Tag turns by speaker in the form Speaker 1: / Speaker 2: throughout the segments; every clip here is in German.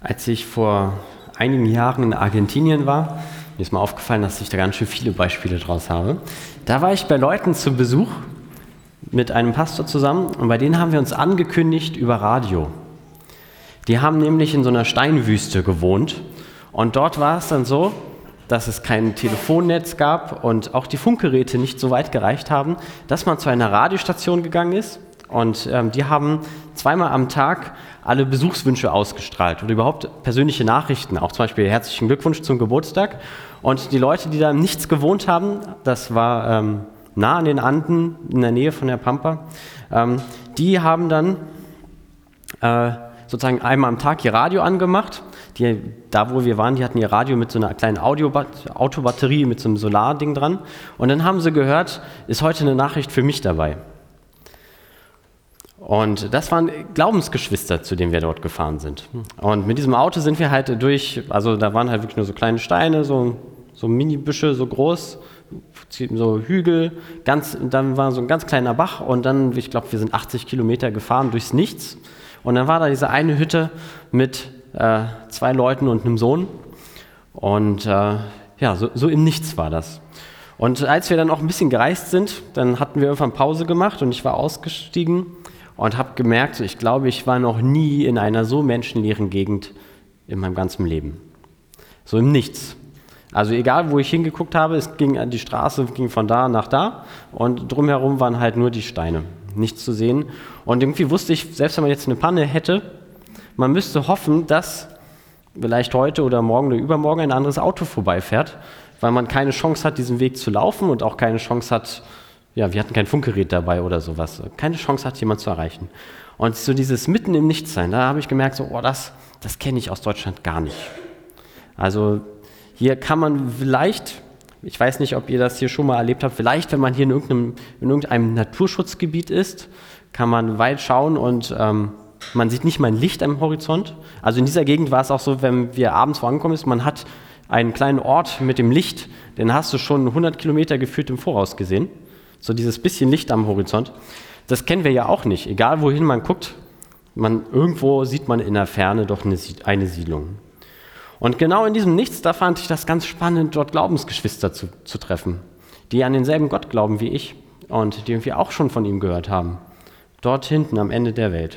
Speaker 1: Als ich vor einigen Jahren in Argentinien war, mir ist mal aufgefallen, dass ich da ganz schön viele Beispiele draus habe. Da war ich bei Leuten zu Besuch mit einem Pastor zusammen und bei denen haben wir uns angekündigt über Radio. Die haben nämlich in so einer Steinwüste gewohnt und dort war es dann so, dass es kein Telefonnetz gab und auch die Funkgeräte nicht so weit gereicht haben, dass man zu einer Radiostation gegangen ist und ähm, die haben zweimal am Tag alle Besuchswünsche ausgestrahlt oder überhaupt persönliche Nachrichten, auch zum Beispiel herzlichen Glückwunsch zum Geburtstag. Und die Leute, die da nichts gewohnt haben, das war ähm, nah an den Anden, in der Nähe von der Pampa, ähm, die haben dann äh, sozusagen einmal am Tag ihr Radio angemacht. Die, da, wo wir waren, die hatten ihr Radio mit so einer kleinen Autobatterie mit so einem Solarding dran. Und dann haben sie gehört, ist heute eine Nachricht für mich dabei. Und das waren Glaubensgeschwister, zu denen wir dort gefahren sind. Und mit diesem Auto sind wir halt durch, also da waren halt wirklich nur so kleine Steine, so, so Mini-Büsche, so groß, so Hügel, ganz, dann war so ein ganz kleiner Bach und dann, ich glaube, wir sind 80 Kilometer gefahren durchs Nichts. Und dann war da diese eine Hütte mit äh, zwei Leuten und einem Sohn. Und äh, ja, so, so im Nichts war das. Und als wir dann auch ein bisschen gereist sind, dann hatten wir irgendwann Pause gemacht und ich war ausgestiegen und habe gemerkt, ich glaube, ich war noch nie in einer so menschenleeren Gegend in meinem ganzen Leben. So im Nichts. Also egal, wo ich hingeguckt habe, es ging die Straße ging von da nach da und drumherum waren halt nur die Steine, nichts zu sehen. Und irgendwie wusste ich, selbst wenn man jetzt eine Panne hätte, man müsste hoffen, dass vielleicht heute oder morgen oder übermorgen ein anderes Auto vorbeifährt, weil man keine Chance hat, diesen Weg zu laufen und auch keine Chance hat, ja, wir hatten kein Funkgerät dabei oder sowas. Keine Chance hat jemand zu erreichen. Und so dieses mitten im Nichtsein, da habe ich gemerkt, so, oh, das, das kenne ich aus Deutschland gar nicht. Also hier kann man vielleicht, ich weiß nicht, ob ihr das hier schon mal erlebt habt, vielleicht, wenn man hier in irgendeinem, in irgendeinem Naturschutzgebiet ist, kann man weit schauen und ähm, man sieht nicht mal ein Licht am Horizont. Also in dieser Gegend war es auch so, wenn wir abends vorangekommen sind, man hat einen kleinen Ort mit dem Licht, den hast du schon 100 Kilometer gefühlt im Voraus gesehen. So dieses bisschen Licht am Horizont. Das kennen wir ja auch nicht. Egal wohin man guckt, man, irgendwo sieht man in der Ferne doch eine, eine Siedlung. Und genau in diesem Nichts, da fand ich das ganz spannend, dort Glaubensgeschwister zu, zu treffen, die an denselben Gott glauben wie ich und die wir auch schon von ihm gehört haben. Dort hinten am Ende der Welt.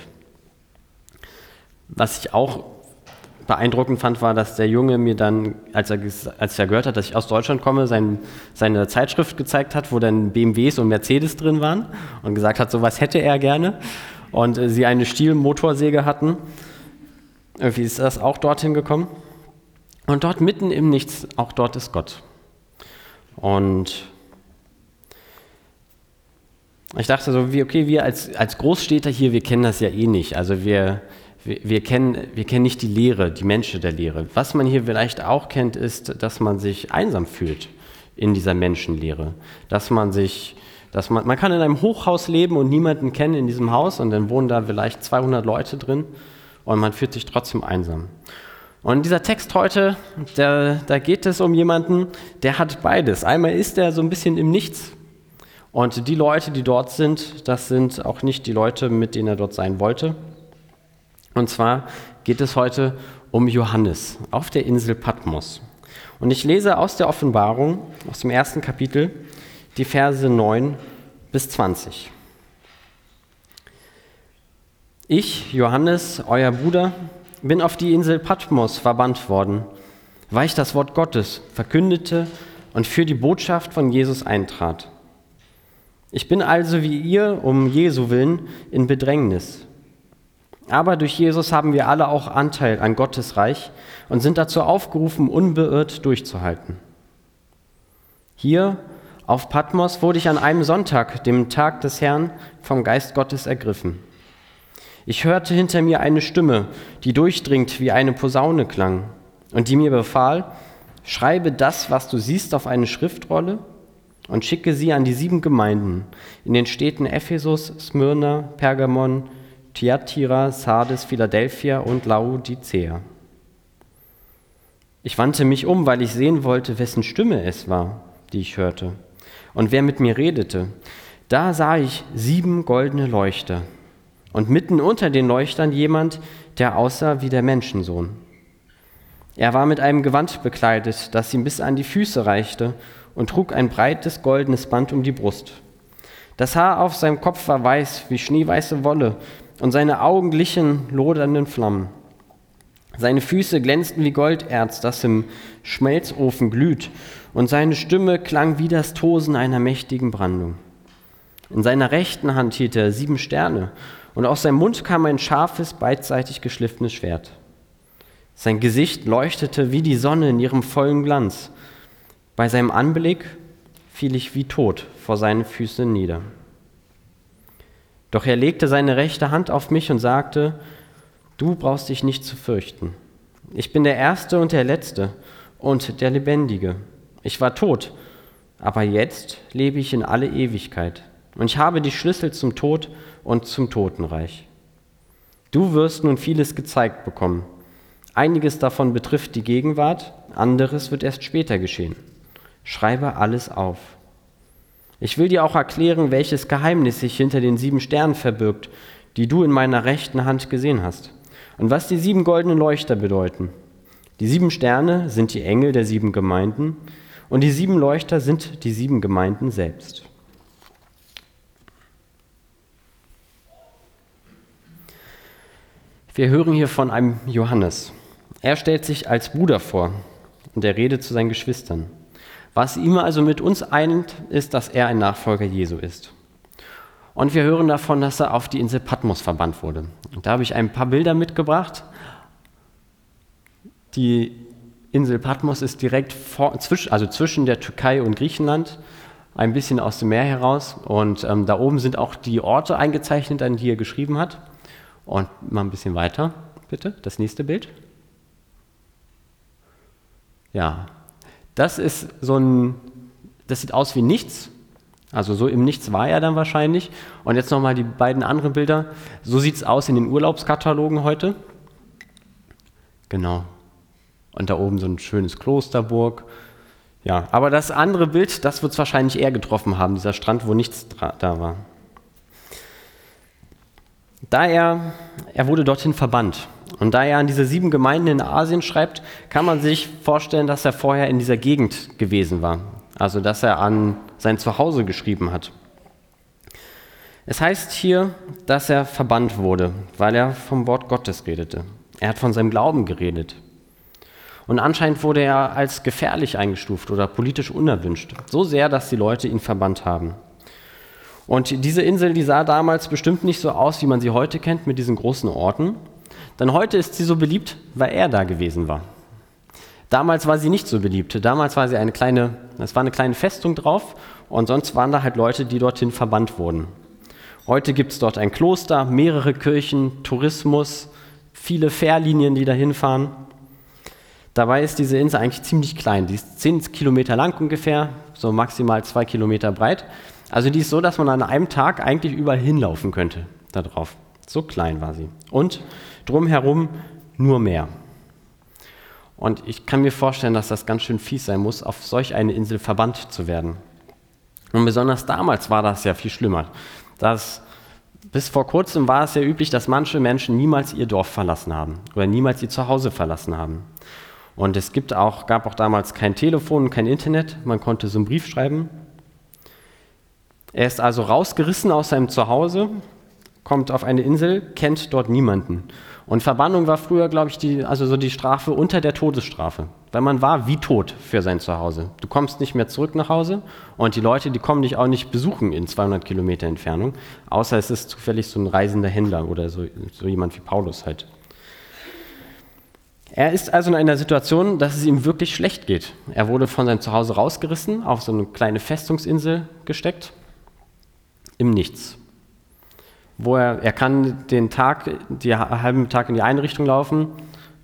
Speaker 1: Was ich auch beeindruckend fand, war, dass der Junge mir dann, als er, als er gehört hat, dass ich aus Deutschland komme, sein, seine Zeitschrift gezeigt hat, wo dann BMWs und Mercedes drin waren und gesagt hat, sowas hätte er gerne. Und äh, sie eine Stielmotorsäge hatten. Irgendwie ist das auch dorthin gekommen. Und dort mitten im Nichts, auch dort ist Gott. Und ich dachte so, wie, okay, wir als, als Großstädter hier, wir kennen das ja eh nicht. Also wir, wir, kennen, wir kennen nicht die Lehre, die Menschen der Lehre. Was man hier vielleicht auch kennt, ist, dass man sich einsam fühlt in dieser Menschenlehre. Dass man sich, dass man, man kann in einem Hochhaus leben und niemanden kennen in diesem Haus und dann wohnen da vielleicht 200 Leute drin und man fühlt sich trotzdem einsam. Und dieser Text heute, der, da geht es um jemanden, der hat beides. Einmal ist er so ein bisschen im Nichts und die Leute, die dort sind, das sind auch nicht die Leute, mit denen er dort sein wollte. Und zwar geht es heute um Johannes auf der Insel Patmos. Und ich lese aus der Offenbarung, aus dem ersten Kapitel, die Verse 9 bis 20. Ich, Johannes, euer Bruder, bin auf die Insel Patmos verbannt worden, weil ich das Wort Gottes verkündete und für die Botschaft von Jesus eintrat. Ich bin also wie ihr um Jesu willen in Bedrängnis aber durch Jesus haben wir alle auch Anteil an Gottes Reich und sind dazu aufgerufen, unbeirrt durchzuhalten. Hier auf Patmos wurde ich an einem Sonntag, dem Tag des Herrn, vom Geist Gottes ergriffen. Ich hörte hinter mir eine Stimme, die durchdringt wie eine Posaune klang und die mir befahl, schreibe das, was du siehst, auf eine Schriftrolle und schicke sie an die sieben Gemeinden in den Städten Ephesus, Smyrna, Pergamon, Thyatira, Sardes, Philadelphia und Laodicea. Ich wandte mich um, weil ich sehen wollte, wessen Stimme es war, die ich hörte, und wer mit mir redete. Da sah ich sieben goldene Leuchter und mitten unter den Leuchtern jemand, der aussah wie der Menschensohn. Er war mit einem Gewand bekleidet, das ihm bis an die Füße reichte, und trug ein breites goldenes Band um die Brust. Das Haar auf seinem Kopf war weiß wie schneeweiße Wolle, und seine Augen glichen lodernden Flammen. Seine Füße glänzten wie Golderz, das im Schmelzofen glüht, und seine Stimme klang wie das Tosen einer mächtigen Brandung. In seiner rechten Hand hielt er sieben Sterne, und aus seinem Mund kam ein scharfes, beidseitig geschliffenes Schwert. Sein Gesicht leuchtete wie die Sonne in ihrem vollen Glanz. Bei seinem Anblick fiel ich wie tot vor seinen Füßen nieder. Doch er legte seine rechte Hand auf mich und sagte, du brauchst dich nicht zu fürchten. Ich bin der Erste und der Letzte und der Lebendige. Ich war tot, aber jetzt lebe ich in alle Ewigkeit. Und ich habe die Schlüssel zum Tod und zum Totenreich. Du wirst nun vieles gezeigt bekommen. Einiges davon betrifft die Gegenwart, anderes wird erst später geschehen. Schreibe alles auf. Ich will dir auch erklären, welches Geheimnis sich hinter den sieben Sternen verbirgt, die du in meiner rechten Hand gesehen hast, und was die sieben goldenen Leuchter bedeuten. Die sieben Sterne sind die Engel der sieben Gemeinden, und die sieben Leuchter sind die sieben Gemeinden selbst. Wir hören hier von einem Johannes. Er stellt sich als Bruder vor und er redet zu seinen Geschwistern. Was ihm also mit uns eint, ist, dass er ein Nachfolger Jesu ist. Und wir hören davon, dass er auf die Insel Patmos verbannt wurde. Und da habe ich ein paar Bilder mitgebracht. Die Insel Patmos ist direkt vor, also zwischen der Türkei und Griechenland, ein bisschen aus dem Meer heraus. Und ähm, da oben sind auch die Orte eingezeichnet, an die er geschrieben hat. Und mal ein bisschen weiter, bitte, das nächste Bild. Ja, das ist so ein, das sieht aus wie nichts. Also so im Nichts war er dann wahrscheinlich. Und jetzt nochmal die beiden anderen Bilder. So sieht es aus in den Urlaubskatalogen heute. Genau. Und da oben so ein schönes Klosterburg. Ja, aber das andere Bild, das wird es wahrscheinlich eher getroffen haben, dieser Strand, wo nichts da war. Da er, er wurde dorthin verbannt. Und da er an diese sieben Gemeinden in Asien schreibt, kann man sich vorstellen, dass er vorher in dieser Gegend gewesen war. Also dass er an sein Zuhause geschrieben hat. Es heißt hier, dass er verbannt wurde, weil er vom Wort Gottes redete. Er hat von seinem Glauben geredet. Und anscheinend wurde er als gefährlich eingestuft oder politisch unerwünscht. So sehr, dass die Leute ihn verbannt haben. Und diese Insel, die sah damals bestimmt nicht so aus, wie man sie heute kennt, mit diesen großen Orten. Denn heute ist sie so beliebt, weil er da gewesen war. Damals war sie nicht so beliebt. Damals war sie eine kleine, es war eine kleine Festung drauf und sonst waren da halt Leute, die dorthin verbannt wurden. Heute gibt es dort ein Kloster, mehrere Kirchen, Tourismus, viele Fährlinien, die da hinfahren. Dabei ist diese Insel eigentlich ziemlich klein. Die ist 10 Kilometer lang ungefähr, so maximal zwei Kilometer breit. Also die ist so, dass man an einem Tag eigentlich überall hinlaufen könnte da. So klein war sie. Und drumherum nur Meer. Und ich kann mir vorstellen, dass das ganz schön fies sein muss, auf solch eine Insel verbannt zu werden. Und besonders damals war das ja viel schlimmer. Das, bis vor kurzem war es ja üblich, dass manche Menschen niemals ihr Dorf verlassen haben oder niemals ihr Zuhause verlassen haben. Und es gibt auch, gab auch damals kein Telefon, kein Internet, man konnte so einen Brief schreiben er ist also rausgerissen aus seinem Zuhause, kommt auf eine Insel, kennt dort niemanden. Und Verbannung war früher, glaube ich, die, also so die Strafe unter der Todesstrafe. Weil man war wie tot für sein Zuhause. Du kommst nicht mehr zurück nach Hause und die Leute, die kommen dich auch nicht besuchen in 200 Kilometer Entfernung, außer es ist zufällig so ein reisender Händler oder so, so jemand wie Paulus halt. Er ist also in einer Situation, dass es ihm wirklich schlecht geht. Er wurde von seinem Zuhause rausgerissen, auf so eine kleine Festungsinsel gesteckt im Nichts. Wo er, er kann den Tag, den halben Tag in die eine Richtung laufen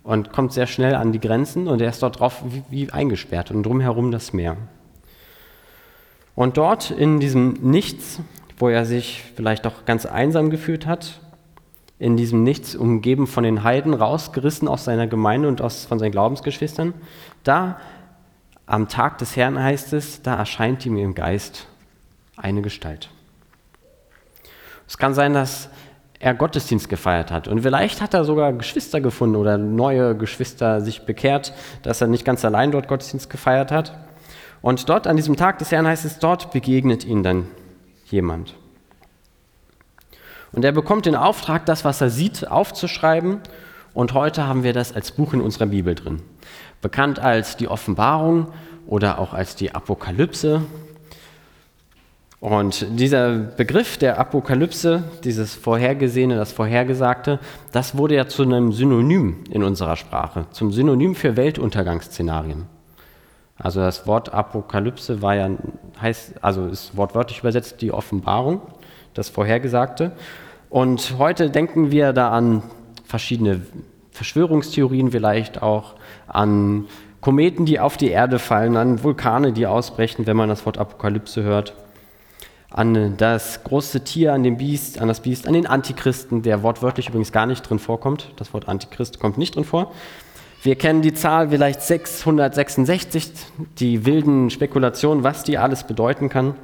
Speaker 1: und kommt sehr schnell an die Grenzen und er ist dort drauf wie, wie eingesperrt und drumherum das Meer. Und dort in diesem Nichts, wo er sich vielleicht auch ganz einsam gefühlt hat, in diesem Nichts umgeben von den Heiden, rausgerissen aus seiner Gemeinde und aus, von seinen Glaubensgeschwistern, da am Tag des Herrn heißt es, da erscheint ihm im Geist eine Gestalt. Es kann sein, dass er Gottesdienst gefeiert hat. Und vielleicht hat er sogar Geschwister gefunden oder neue Geschwister sich bekehrt, dass er nicht ganz allein dort Gottesdienst gefeiert hat. Und dort an diesem Tag des Herrn heißt es, dort begegnet ihn dann jemand. Und er bekommt den Auftrag, das, was er sieht, aufzuschreiben. Und heute haben wir das als Buch in unserer Bibel drin. Bekannt als die Offenbarung oder auch als die Apokalypse und dieser Begriff der Apokalypse, dieses Vorhergesehene, das Vorhergesagte, das wurde ja zu einem Synonym in unserer Sprache, zum Synonym für Weltuntergangsszenarien. Also das Wort Apokalypse war ja, heißt, also ist wortwörtlich übersetzt die Offenbarung, das Vorhergesagte. Und heute denken wir da an verschiedene Verschwörungstheorien vielleicht auch, an Kometen, die auf die Erde fallen, an Vulkane, die ausbrechen, wenn man das Wort Apokalypse hört an das große Tier, an den Biest, an das Biest, an den Antichristen, der wortwörtlich übrigens gar nicht drin vorkommt. Das Wort Antichrist kommt nicht drin vor. Wir kennen die Zahl vielleicht 666, die wilden Spekulationen, was die alles bedeuten kann.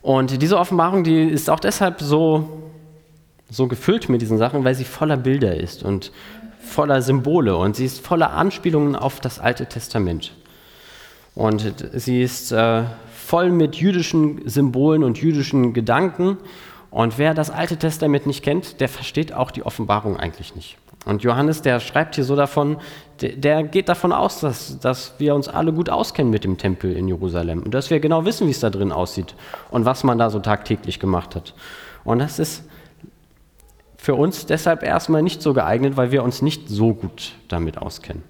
Speaker 1: Und diese Offenbarung, die ist auch deshalb so, so gefüllt mit diesen Sachen, weil sie voller Bilder ist und voller Symbole und sie ist voller Anspielungen auf das Alte Testament. Und sie ist äh, voll mit jüdischen Symbolen und jüdischen Gedanken. Und wer das Alte Testament nicht kennt, der versteht auch die Offenbarung eigentlich nicht. Und Johannes, der schreibt hier so davon, der, geht davon aus, dass, dass wir uns alle gut auskennen mit dem Tempel in Jerusalem und dass wir genau wissen, wie es da drin aussieht und was man da so tagtäglich gemacht hat. Und das ist für uns deshalb erstmal nicht so geeignet, weil wir uns nicht so gut damit auskennen.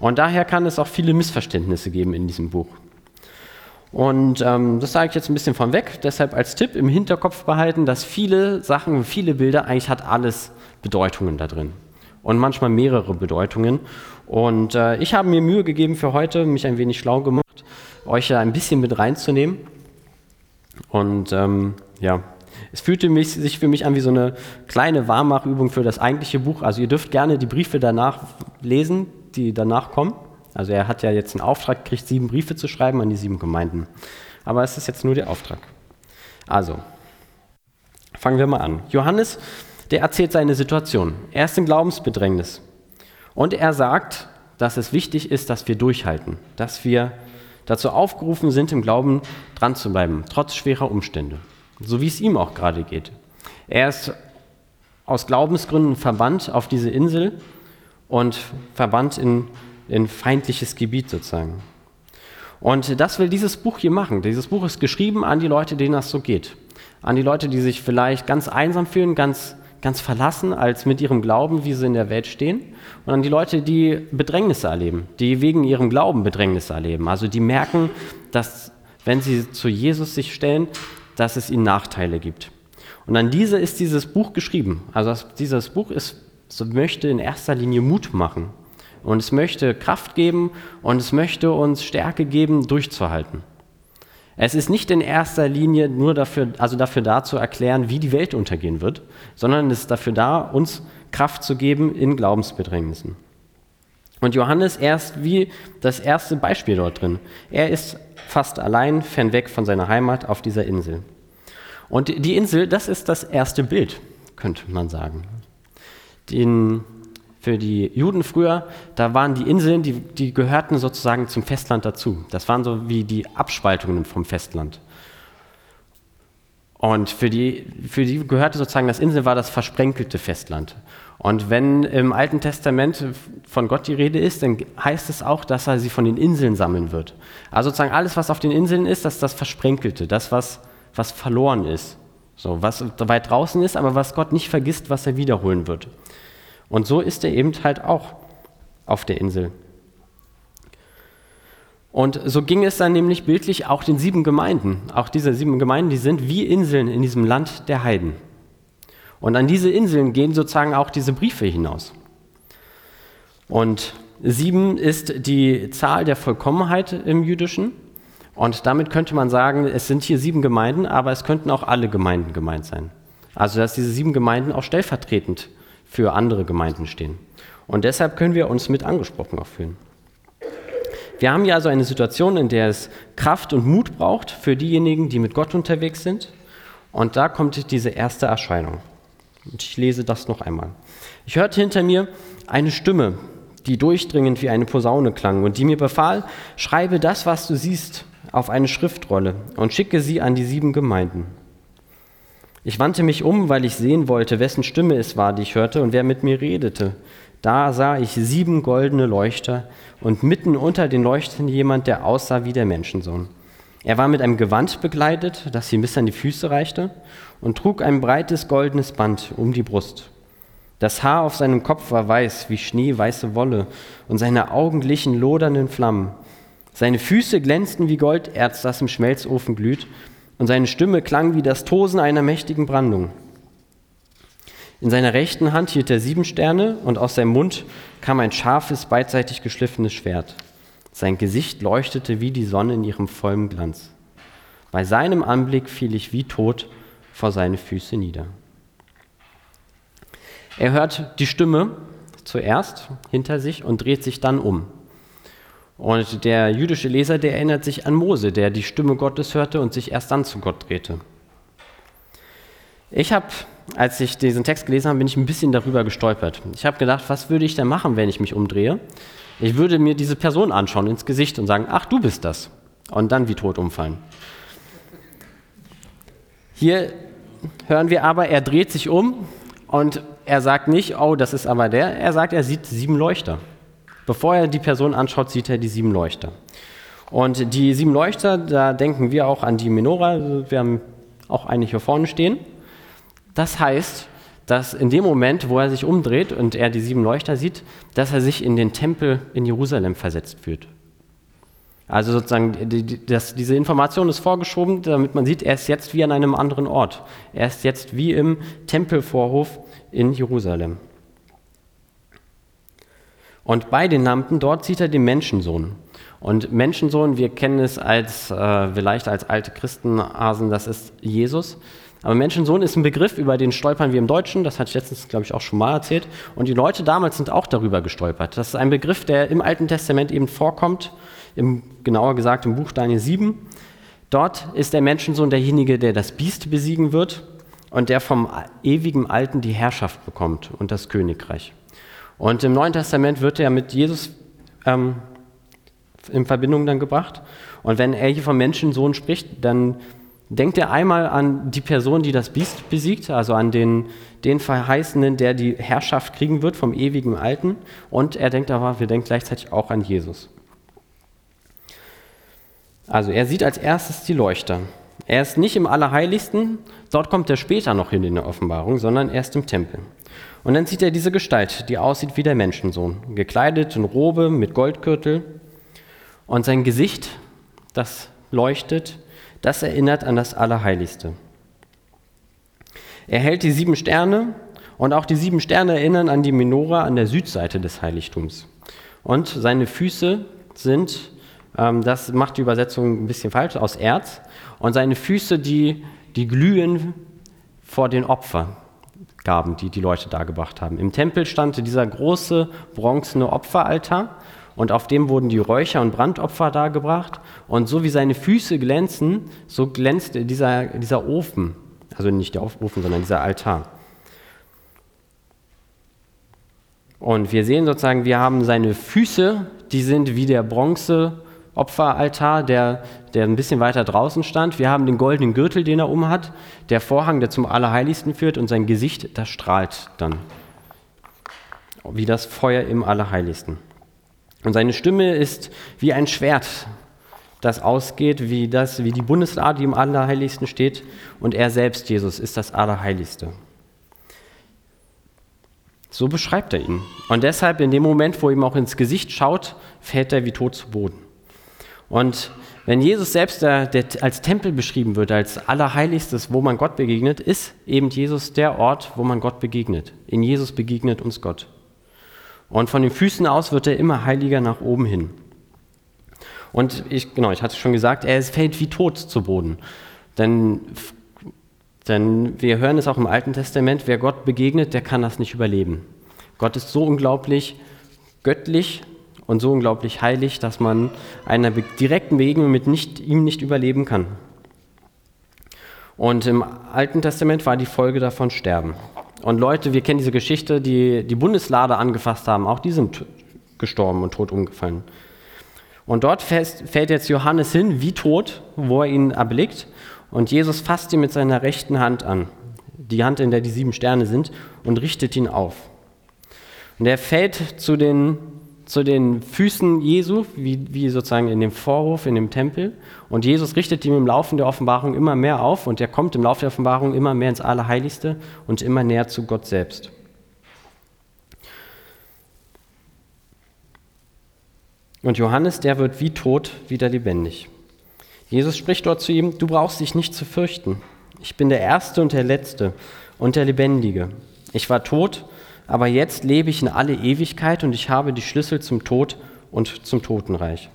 Speaker 1: Und daher kann es auch viele Missverständnisse geben in diesem Buch. Und ähm, das sage ich jetzt ein bisschen von weg. Deshalb als Tipp im Hinterkopf behalten, dass viele Sachen, viele Bilder, eigentlich hat alles Bedeutungen da drin. Und manchmal mehrere Bedeutungen. Und äh, ich habe mir Mühe gegeben für heute, mich ein wenig schlau gemacht, euch da ein bisschen mit reinzunehmen. Und ähm, ja, es fühlte mich, sich für mich an wie so eine kleine Warmachübung für das eigentliche Buch. Also ihr dürft gerne die Briefe danach lesen, die danach kommen. Also er hat ja jetzt einen Auftrag gekriegt, sieben Briefe zu schreiben an die sieben Gemeinden. Aber es ist jetzt nur der Auftrag. Also, fangen wir mal an. Johannes, der erzählt seine Situation. Er ist in Glaubensbedrängnis. Und er sagt, dass es wichtig ist, dass wir durchhalten, dass wir dazu aufgerufen sind, im Glauben dran zu bleiben, trotz schwerer Umstände. So wie es ihm auch gerade geht. Er ist aus Glaubensgründen verbannt auf diese Insel und verbannt in in feindliches Gebiet sozusagen. Und das will dieses Buch hier machen. Dieses Buch ist geschrieben an die Leute, denen das so geht. An die Leute, die sich vielleicht ganz einsam fühlen, ganz, ganz verlassen als mit ihrem Glauben, wie sie in der Welt stehen. Und an die Leute, die Bedrängnisse erleben, die wegen ihrem Glauben Bedrängnisse erleben. Also die merken, dass wenn sie zu Jesus sich stellen, dass es ihnen Nachteile gibt. Und an diese ist dieses Buch geschrieben. Also dieses Buch ist, möchte in erster Linie Mut machen und es möchte Kraft geben und es möchte uns Stärke geben, durchzuhalten. Es ist nicht in erster Linie nur dafür, also dafür da zu erklären, wie die Welt untergehen wird, sondern es ist dafür da, uns Kraft zu geben in Glaubensbedrängnissen. Und Johannes, er ist wie das erste Beispiel dort drin. Er ist fast allein, fernweg von seiner Heimat auf dieser Insel. Und die Insel, das ist das erste Bild, könnte man sagen. Den für die Juden früher, da waren die Inseln, die, die gehörten sozusagen zum Festland dazu. Das waren so wie die Abspaltungen vom Festland. Und für die, für die gehörte sozusagen das Insel war das versprenkelte Festland. Und wenn im Alten Testament von Gott die Rede ist, dann heißt es auch, dass er sie von den Inseln sammeln wird. Also sozusagen alles, was auf den Inseln ist, das ist das Versprenkelte, das, was, was verloren ist. So, was weit draußen ist, aber was Gott nicht vergisst, was er wiederholen wird. Und so ist er eben halt auch auf der Insel. Und so ging es dann nämlich bildlich auch den sieben Gemeinden. Auch diese sieben Gemeinden, die sind wie Inseln in diesem Land der Heiden. Und an diese Inseln gehen sozusagen auch diese Briefe hinaus. Und sieben ist die Zahl der Vollkommenheit im Jüdischen. Und damit könnte man sagen, es sind hier sieben Gemeinden, aber es könnten auch alle Gemeinden gemeint sein. Also dass diese sieben Gemeinden auch stellvertretend für andere Gemeinden stehen. Und deshalb können wir uns mit angesprochen auch fühlen. Wir haben hier also eine Situation, in der es Kraft und Mut braucht für diejenigen, die mit Gott unterwegs sind. Und da kommt diese erste Erscheinung. Und ich lese das noch einmal. Ich hörte hinter mir eine Stimme, die durchdringend wie eine Posaune klang und die mir befahl, schreibe das, was du siehst, auf eine Schriftrolle und schicke sie an die sieben Gemeinden. Ich wandte mich um, weil ich sehen wollte, wessen Stimme es war, die ich hörte und wer mit mir redete. Da sah ich sieben goldene Leuchter und mitten unter den Leuchtern jemand, der aussah wie der Menschensohn. Er war mit einem Gewand bekleidet, das ihm bis an die Füße reichte, und trug ein breites goldenes Band um die Brust. Das Haar auf seinem Kopf war weiß wie schneeweiße Wolle, und seine Augen glichen lodernden Flammen. Seine Füße glänzten wie Golderz, das im Schmelzofen glüht, und seine Stimme klang wie das Tosen einer mächtigen Brandung. In seiner rechten Hand hielt er sieben Sterne, und aus seinem Mund kam ein scharfes, beidseitig geschliffenes Schwert. Sein Gesicht leuchtete wie die Sonne in ihrem vollen Glanz. Bei seinem Anblick fiel ich wie tot vor seine Füße nieder. Er hört die Stimme zuerst hinter sich und dreht sich dann um. Und der jüdische Leser, der erinnert sich an Mose, der die Stimme Gottes hörte und sich erst dann zu Gott drehte. Ich habe, als ich diesen Text gelesen habe, bin ich ein bisschen darüber gestolpert. Ich habe gedacht, was würde ich denn machen, wenn ich mich umdrehe? Ich würde mir diese Person anschauen ins Gesicht und sagen, ach, du bist das. Und dann wie tot umfallen. Hier hören wir aber, er dreht sich um und er sagt nicht, oh, das ist aber der. Er sagt, er sieht sieben Leuchter. Bevor er die Person anschaut, sieht er die sieben Leuchter. Und die sieben Leuchter, da denken wir auch an die Menora. Wir haben auch eine hier vorne stehen. Das heißt, dass in dem Moment, wo er sich umdreht und er die sieben Leuchter sieht, dass er sich in den Tempel in Jerusalem versetzt fühlt. Also sozusagen, das, diese Information ist vorgeschoben, damit man sieht, er ist jetzt wie an einem anderen Ort. Er ist jetzt wie im Tempelvorhof in Jerusalem. Und bei den Lampen, dort sieht er den Menschensohn. Und Menschensohn, wir kennen es als, äh, vielleicht als alte Christenasen, das ist Jesus. Aber Menschensohn ist ein Begriff, über den stolpern wir im Deutschen. Das hatte ich letztens, glaube ich, auch schon mal erzählt. Und die Leute damals sind auch darüber gestolpert. Das ist ein Begriff, der im Alten Testament eben vorkommt, im, genauer gesagt im Buch Daniel 7. Dort ist der Menschensohn derjenige, der das Biest besiegen wird und der vom ewigen Alten die Herrschaft bekommt und das Königreich. Und im Neuen Testament wird er mit Jesus ähm, in Verbindung dann gebracht. Und wenn er hier vom Menschensohn spricht, dann denkt er einmal an die Person, die das Biest besiegt, also an den, den Verheißenen, der die Herrschaft kriegen wird vom ewigen Alten. Und er denkt aber, wir denken gleichzeitig auch an Jesus. Also er sieht als erstes die Leuchter. Er ist nicht im Allerheiligsten, dort kommt er später noch hin in der Offenbarung, sondern erst im Tempel. Und dann sieht er diese Gestalt, die aussieht wie der Menschensohn, gekleidet in Robe mit Goldgürtel. Und sein Gesicht, das leuchtet das erinnert an das Allerheiligste. Er hält die sieben Sterne und auch die sieben Sterne erinnern an die Menora an der Südseite des Heiligtums. Und seine Füße sind, ähm, das macht die Übersetzung ein bisschen falsch, aus Erz. Und seine Füße, die, die glühen vor den Opfergaben, die die Leute dargebracht haben. Im Tempel stand dieser große bronzene Opferaltar und auf dem wurden die Räucher- und Brandopfer dargebracht. Und so wie seine Füße glänzen, so glänzt dieser, dieser Ofen, also nicht der Ofen, sondern dieser Altar. Und wir sehen sozusagen, wir haben seine Füße, die sind wie der Bronze-Opferaltar, der, der ein bisschen weiter draußen stand. Wir haben den goldenen Gürtel, den er umhat, der Vorhang, der zum Allerheiligsten führt, und sein Gesicht, das strahlt dann. Wie das Feuer im Allerheiligsten. Und seine Stimme ist wie ein Schwert, das ausgeht, wie, das, wie die Bundeslade, die im Allerheiligsten steht. Und er selbst, Jesus, ist das Allerheiligste. So beschreibt er ihn. Und deshalb, in dem Moment, wo ihm auch ins Gesicht schaut, fällt er wie tot zu Boden. Und wenn Jesus selbst der, der als Tempel beschrieben wird, als Allerheiligstes, wo man Gott begegnet, ist eben Jesus der Ort, wo man Gott begegnet. In Jesus begegnet uns Gott. Und von den Füßen aus wird er immer heiliger nach oben hin. Und ich, genau, ich hatte schon gesagt, er fällt wie tot zu Boden. Denn, denn wir hören es auch im Alten Testament, wer Gott begegnet, der kann das nicht überleben. Gott ist so unglaublich göttlich und so unglaublich heilig, dass man einer direkten Begegnung mit nicht, ihm nicht überleben kann. Und im Alten Testament war die Folge davon Sterben. Und Leute, wir kennen diese Geschichte, die die Bundeslade angefasst haben, auch die sind gestorben und tot umgefallen. Und dort fällt jetzt Johannes hin, wie tot, wo er ihn erblickt. Und Jesus fasst ihn mit seiner rechten Hand an, die Hand, in der die sieben Sterne sind, und richtet ihn auf. Und er fällt zu den, zu den Füßen Jesu, wie, wie sozusagen in dem Vorhof, in dem Tempel. Und Jesus richtet ihm im Laufe der Offenbarung immer mehr auf und er kommt im Laufe der Offenbarung immer mehr ins Allerheiligste und immer näher zu Gott selbst. Und Johannes, der wird wie tot wieder lebendig. Jesus spricht dort zu ihm, du brauchst dich nicht zu fürchten. Ich bin der Erste und der Letzte und der Lebendige. Ich war tot, aber jetzt lebe ich in alle Ewigkeit und ich habe die Schlüssel zum Tod und zum Totenreich.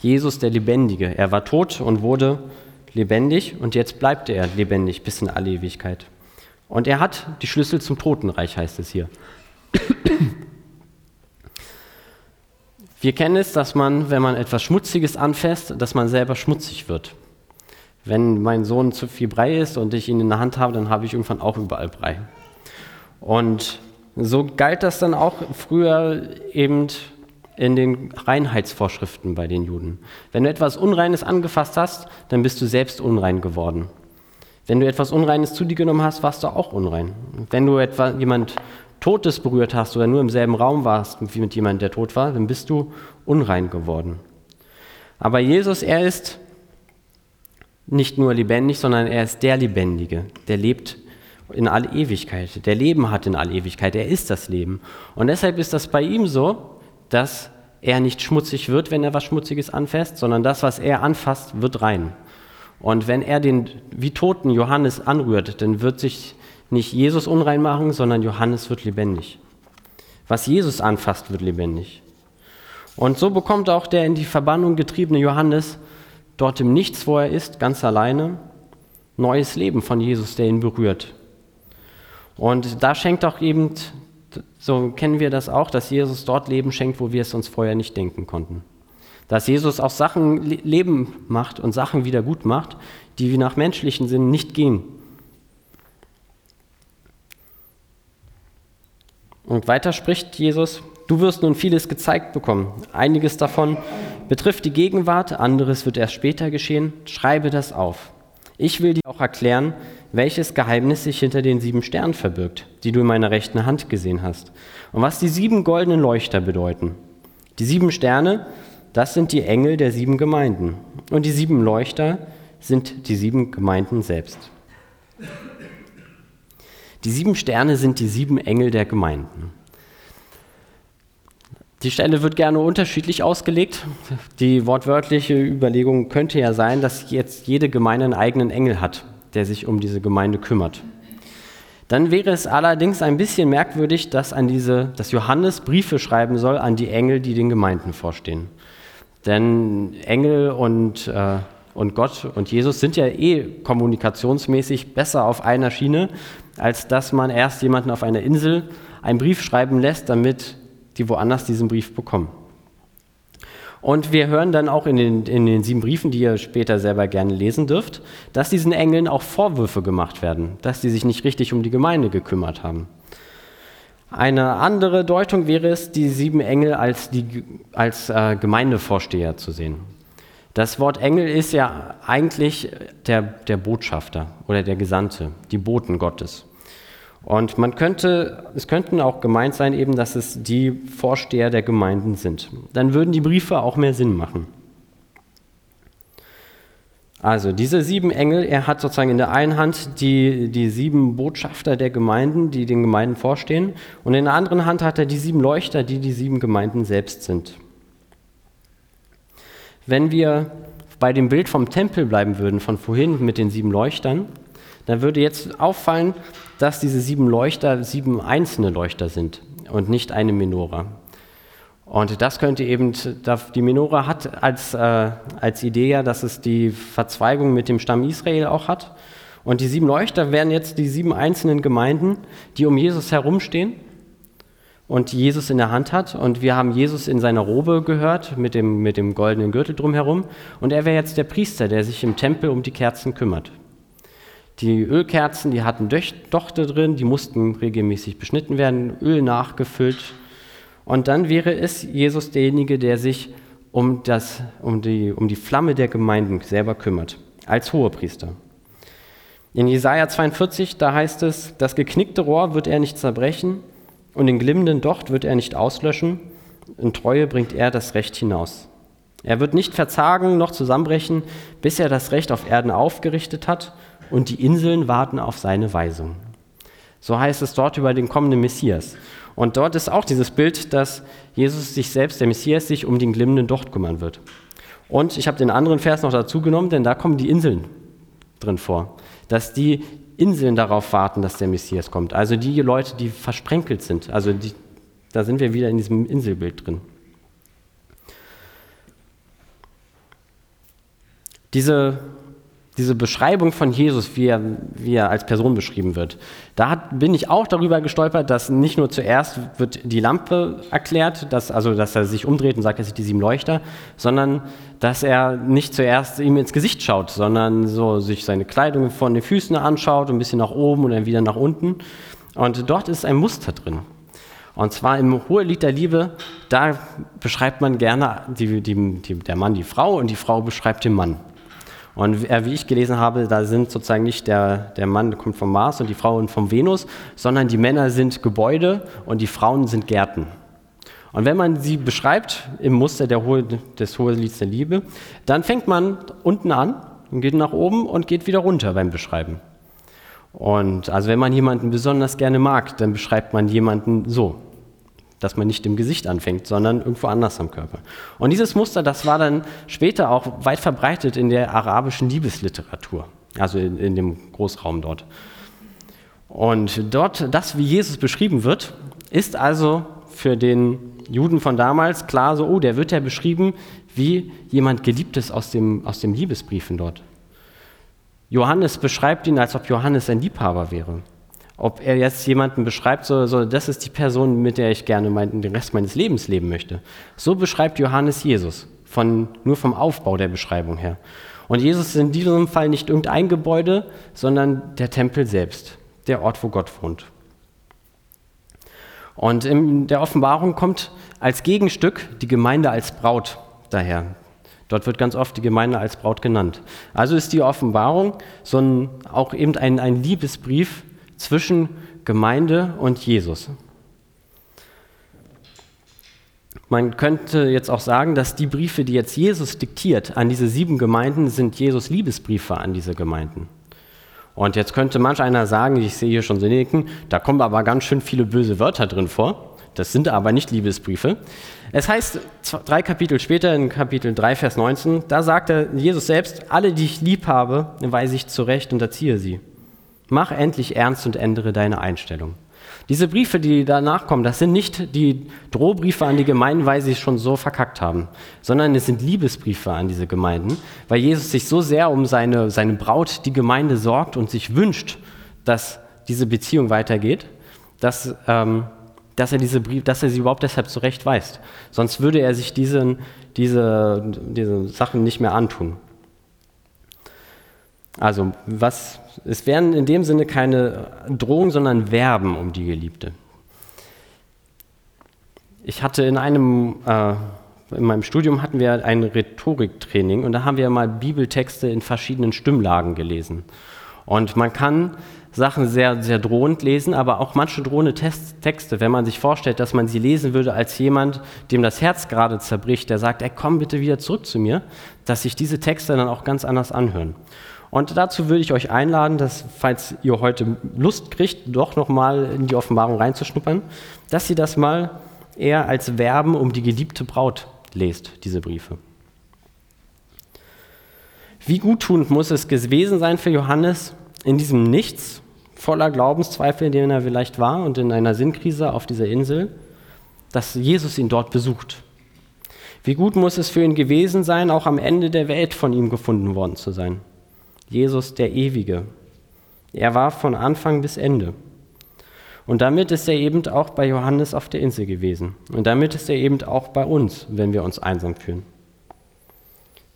Speaker 1: Jesus der Lebendige, er war tot und wurde lebendig und jetzt bleibt er lebendig bis in alle Ewigkeit. Und er hat die Schlüssel zum Totenreich, heißt es hier. Wir kennen es, dass man, wenn man etwas Schmutziges anfasst, dass man selber schmutzig wird. Wenn mein Sohn zu viel Brei ist und ich ihn in der Hand habe, dann habe ich irgendwann auch überall Brei. Und so galt das dann auch früher eben in den Reinheitsvorschriften bei den Juden. Wenn du etwas Unreines angefasst hast, dann bist du selbst unrein geworden. Wenn du etwas Unreines zu dir genommen hast, warst du auch unrein. Wenn du etwa jemand Totes berührt hast oder nur im selben Raum warst wie mit jemandem, der tot war, dann bist du unrein geworden. Aber Jesus, er ist nicht nur lebendig, sondern er ist der Lebendige, der lebt in alle Ewigkeit, der Leben hat in alle Ewigkeit, er ist das Leben. Und deshalb ist das bei ihm so, dass er nicht schmutzig wird, wenn er was Schmutziges anfasst, sondern das, was er anfasst, wird rein. Und wenn er den wie toten Johannes anrührt, dann wird sich nicht Jesus unrein machen, sondern Johannes wird lebendig. Was Jesus anfasst, wird lebendig. Und so bekommt auch der in die Verbannung getriebene Johannes dort im Nichts, wo er ist, ganz alleine, neues Leben von Jesus, der ihn berührt. Und da schenkt auch eben, so kennen wir das auch, dass Jesus dort Leben schenkt, wo wir es uns vorher nicht denken konnten. Dass Jesus auch Sachen Leben macht und Sachen wieder gut macht, die wie nach menschlichen Sinnen nicht gehen. Und weiter spricht Jesus, du wirst nun vieles gezeigt bekommen. Einiges davon betrifft die Gegenwart, anderes wird erst später geschehen. Schreibe das auf. Ich will dir auch erklären, welches Geheimnis sich hinter den sieben Sternen verbirgt, die du in meiner rechten Hand gesehen hast, und was die sieben goldenen Leuchter bedeuten. Die sieben Sterne, das sind die Engel der sieben Gemeinden, und die sieben Leuchter sind die sieben Gemeinden selbst. Die sieben Sterne sind die sieben Engel der Gemeinden. Die Stelle wird gerne unterschiedlich ausgelegt. Die wortwörtliche Überlegung könnte ja sein, dass jetzt jede Gemeinde einen eigenen Engel hat, der sich um diese Gemeinde kümmert. Dann wäre es allerdings ein bisschen merkwürdig, dass, an diese, dass Johannes Briefe schreiben soll an die Engel, die den Gemeinden vorstehen. Denn Engel und äh, und Gott und Jesus sind ja eh kommunikationsmäßig besser auf einer Schiene, als dass man erst jemanden auf einer Insel einen Brief schreiben lässt, damit die woanders diesen Brief bekommen. Und wir hören dann auch in den, in den sieben Briefen, die ihr später selber gerne lesen dürft, dass diesen Engeln auch Vorwürfe gemacht werden, dass sie sich nicht richtig um die Gemeinde gekümmert haben. Eine andere Deutung wäre es, die sieben Engel als, die, als äh, Gemeindevorsteher zu sehen. Das Wort Engel ist ja eigentlich der, der Botschafter oder der Gesandte, die Boten Gottes. Und man könnte, es könnten auch gemeint sein, eben, dass es die Vorsteher der Gemeinden sind. Dann würden die Briefe auch mehr Sinn machen. Also diese sieben Engel, er hat sozusagen in der einen Hand die, die sieben Botschafter der Gemeinden, die den Gemeinden vorstehen, und in der anderen Hand hat er die sieben Leuchter, die die sieben Gemeinden selbst sind. Wenn wir bei dem Bild vom Tempel bleiben würden, von vorhin mit den sieben Leuchtern, dann würde jetzt auffallen, dass diese sieben Leuchter sieben einzelne Leuchter sind und nicht eine Menora. Und das könnte eben, die Menora hat als, äh, als Idee ja, dass es die Verzweigung mit dem Stamm Israel auch hat. Und die sieben Leuchter wären jetzt die sieben einzelnen Gemeinden, die um Jesus herumstehen und Jesus in der Hand hat. Und wir haben Jesus in seiner Robe gehört, mit dem, mit dem goldenen Gürtel drumherum. Und er wäre jetzt der Priester, der sich im Tempel um die Kerzen kümmert. Die Ölkerzen, die hatten Dochte drin, die mussten regelmäßig beschnitten werden, Öl nachgefüllt. Und dann wäre es Jesus derjenige, der sich um, das, um, die, um die Flamme der Gemeinden selber kümmert, als Hohepriester. In Jesaja 42, da heißt es: Das geknickte Rohr wird er nicht zerbrechen und den glimmenden Docht wird er nicht auslöschen. In Treue bringt er das Recht hinaus. Er wird nicht verzagen noch zusammenbrechen, bis er das Recht auf Erden aufgerichtet hat und die Inseln warten auf seine Weisung. So heißt es dort über den kommenden Messias. Und dort ist auch dieses Bild, dass Jesus sich selbst, der Messias, sich um den glimmenden Docht kümmern wird. Und ich habe den anderen Vers noch dazu genommen, denn da kommen die Inseln drin vor. Dass die Inseln darauf warten, dass der Messias kommt. Also die Leute, die versprenkelt sind. Also die, da sind wir wieder in diesem Inselbild drin. Diese diese Beschreibung von Jesus, wie er, wie er als Person beschrieben wird, da hat, bin ich auch darüber gestolpert, dass nicht nur zuerst wird die Lampe erklärt, dass, also dass er sich umdreht und sagt, es sind die sieben Leuchter, sondern dass er nicht zuerst ihm ins Gesicht schaut, sondern so sich seine Kleidung von den Füßen anschaut, ein bisschen nach oben und dann wieder nach unten. Und dort ist ein Muster drin. Und zwar im Hohelied der Liebe, da beschreibt man gerne die, die, die, der Mann die Frau und die Frau beschreibt den Mann. Und wie ich gelesen habe, da sind sozusagen nicht der, der Mann kommt vom Mars und die Frauen vom Venus, sondern die Männer sind Gebäude und die Frauen sind Gärten. Und wenn man sie beschreibt im Muster Hohe, des Hohelieds der Liebe, dann fängt man unten an und geht nach oben und geht wieder runter beim Beschreiben. Und also wenn man jemanden besonders gerne mag, dann beschreibt man jemanden so dass man nicht im Gesicht anfängt, sondern irgendwo anders am Körper. Und dieses Muster, das war dann später auch weit verbreitet in der arabischen Liebesliteratur, also in, in dem Großraum dort. Und dort, das, wie Jesus beschrieben wird, ist also für den Juden von damals klar so, oh, der wird ja beschrieben wie jemand Geliebtes aus dem, aus dem Liebesbriefen dort. Johannes beschreibt ihn, als ob Johannes ein Liebhaber wäre ob er jetzt jemanden beschreibt, so, so das ist die Person, mit der ich gerne mein, den Rest meines Lebens leben möchte. So beschreibt Johannes Jesus, von, nur vom Aufbau der Beschreibung her. Und Jesus ist in diesem Fall nicht irgendein Gebäude, sondern der Tempel selbst, der Ort, wo Gott wohnt. Und in der Offenbarung kommt als Gegenstück die Gemeinde als Braut daher. Dort wird ganz oft die Gemeinde als Braut genannt. Also ist die Offenbarung so ein, auch eben ein, ein Liebesbrief zwischen Gemeinde und Jesus. Man könnte jetzt auch sagen, dass die Briefe, die jetzt Jesus diktiert an diese sieben Gemeinden, sind Jesus Liebesbriefe an diese Gemeinden. Und jetzt könnte manch einer sagen, ich sehe hier schon so nicken, da kommen aber ganz schön viele böse Wörter drin vor. Das sind aber nicht Liebesbriefe. Es heißt drei Kapitel später, in Kapitel 3, Vers 19, da sagt Jesus selbst, alle, die ich lieb habe, weise ich zurecht und erziehe sie. Mach endlich ernst und ändere deine Einstellung. Diese Briefe, die danach kommen, das sind nicht die Drohbriefe an die Gemeinden, weil sie es schon so verkackt haben, sondern es sind Liebesbriefe an diese Gemeinden, weil Jesus sich so sehr um seine, seine Braut, die Gemeinde, sorgt und sich wünscht, dass diese Beziehung weitergeht, dass, ähm, dass, er diese Brief, dass er sie überhaupt deshalb zurechtweist. Sonst würde er sich diesen, diese, diese Sachen nicht mehr antun. Also, was, es wären in dem Sinne keine Drohungen, sondern Verben um die Geliebte. Ich hatte in einem, äh, in meinem Studium hatten wir ein Rhetoriktraining und da haben wir mal Bibeltexte in verschiedenen Stimmlagen gelesen. Und man kann Sachen sehr, sehr drohend lesen, aber auch manche drohende Texte, wenn man sich vorstellt, dass man sie lesen würde als jemand, dem das Herz gerade zerbricht, der sagt, ey, komm bitte wieder zurück zu mir, dass sich diese Texte dann auch ganz anders anhören. Und dazu würde ich euch einladen, dass, falls ihr heute Lust kriegt, doch nochmal in die Offenbarung reinzuschnuppern, dass ihr das mal eher als Verben um die geliebte Braut lest, diese Briefe. Wie guttunend muss es gewesen sein für Johannes, in diesem Nichts, voller Glaubenszweifel, in dem er vielleicht war und in einer Sinnkrise auf dieser Insel, dass Jesus ihn dort besucht. Wie gut muss es für ihn gewesen sein, auch am Ende der Welt von ihm gefunden worden zu sein. Jesus der Ewige. Er war von Anfang bis Ende. Und damit ist er eben auch bei Johannes auf der Insel gewesen. Und damit ist er eben auch bei uns, wenn wir uns einsam fühlen.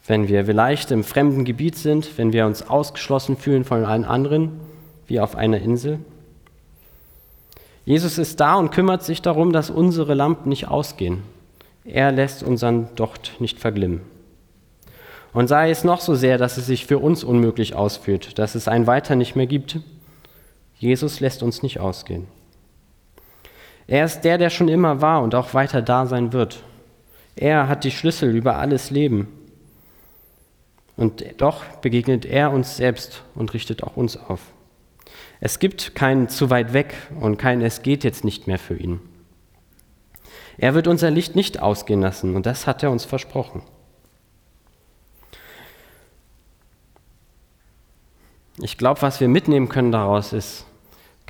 Speaker 1: wenn wir vielleicht im fremden Gebiet sind, wenn wir uns ausgeschlossen fühlen von allen anderen, wie auf einer Insel. Jesus ist da und kümmert sich darum, dass unsere Lampen nicht ausgehen. Er lässt unseren Docht nicht verglimmen. Und sei es noch so sehr, dass es sich für uns unmöglich ausführt, dass es ein Weiter nicht mehr gibt, Jesus lässt uns nicht ausgehen. Er ist der, der schon immer war und auch weiter da sein wird. Er hat die Schlüssel über alles Leben. Und doch begegnet er uns selbst und richtet auch uns auf. Es gibt kein zu weit weg und kein es geht jetzt nicht mehr für ihn. Er wird unser Licht nicht ausgehen lassen und das hat er uns versprochen. Ich glaube, was wir mitnehmen können daraus ist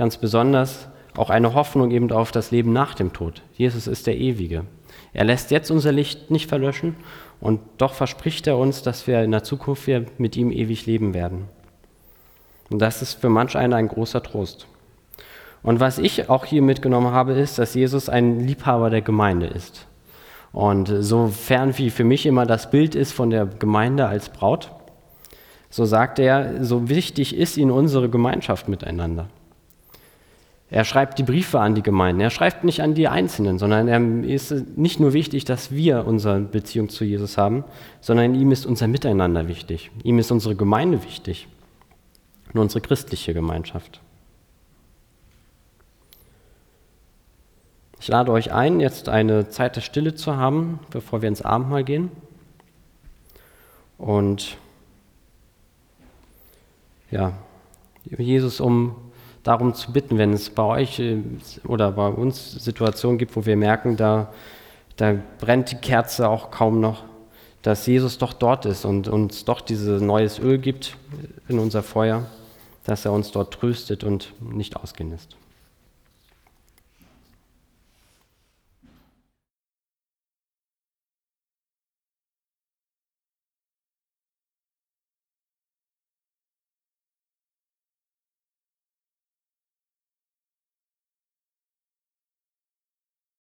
Speaker 1: ganz besonders auch eine Hoffnung eben auf das Leben nach dem Tod. Jesus ist der Ewige. Er lässt jetzt unser Licht nicht verlöschen und doch verspricht er uns, dass wir in der Zukunft mit ihm ewig leben werden. Und das ist für manch einer ein großer Trost. Und was ich auch hier mitgenommen habe, ist, dass Jesus ein Liebhaber der Gemeinde ist. Und sofern wie für mich immer das Bild ist von der Gemeinde als Braut, so sagt er, so wichtig ist ihnen unsere Gemeinschaft miteinander. Er schreibt die Briefe an die Gemeinden. Er schreibt nicht an die Einzelnen, sondern er ist nicht nur wichtig, dass wir unsere Beziehung zu Jesus haben, sondern ihm ist unser Miteinander wichtig. Ihm ist unsere Gemeinde wichtig und unsere christliche Gemeinschaft. Ich lade euch ein, jetzt eine Zeit der Stille zu haben, bevor wir ins Abendmahl gehen. Und ja, Jesus um darum zu bitten, wenn es bei euch äh, oder bei uns Situationen gibt, wo wir merken, da, da brennt die Kerze auch kaum noch, dass Jesus doch dort ist und uns doch dieses neues Öl gibt in unser Feuer, dass er uns dort tröstet und nicht ausgehen lässt.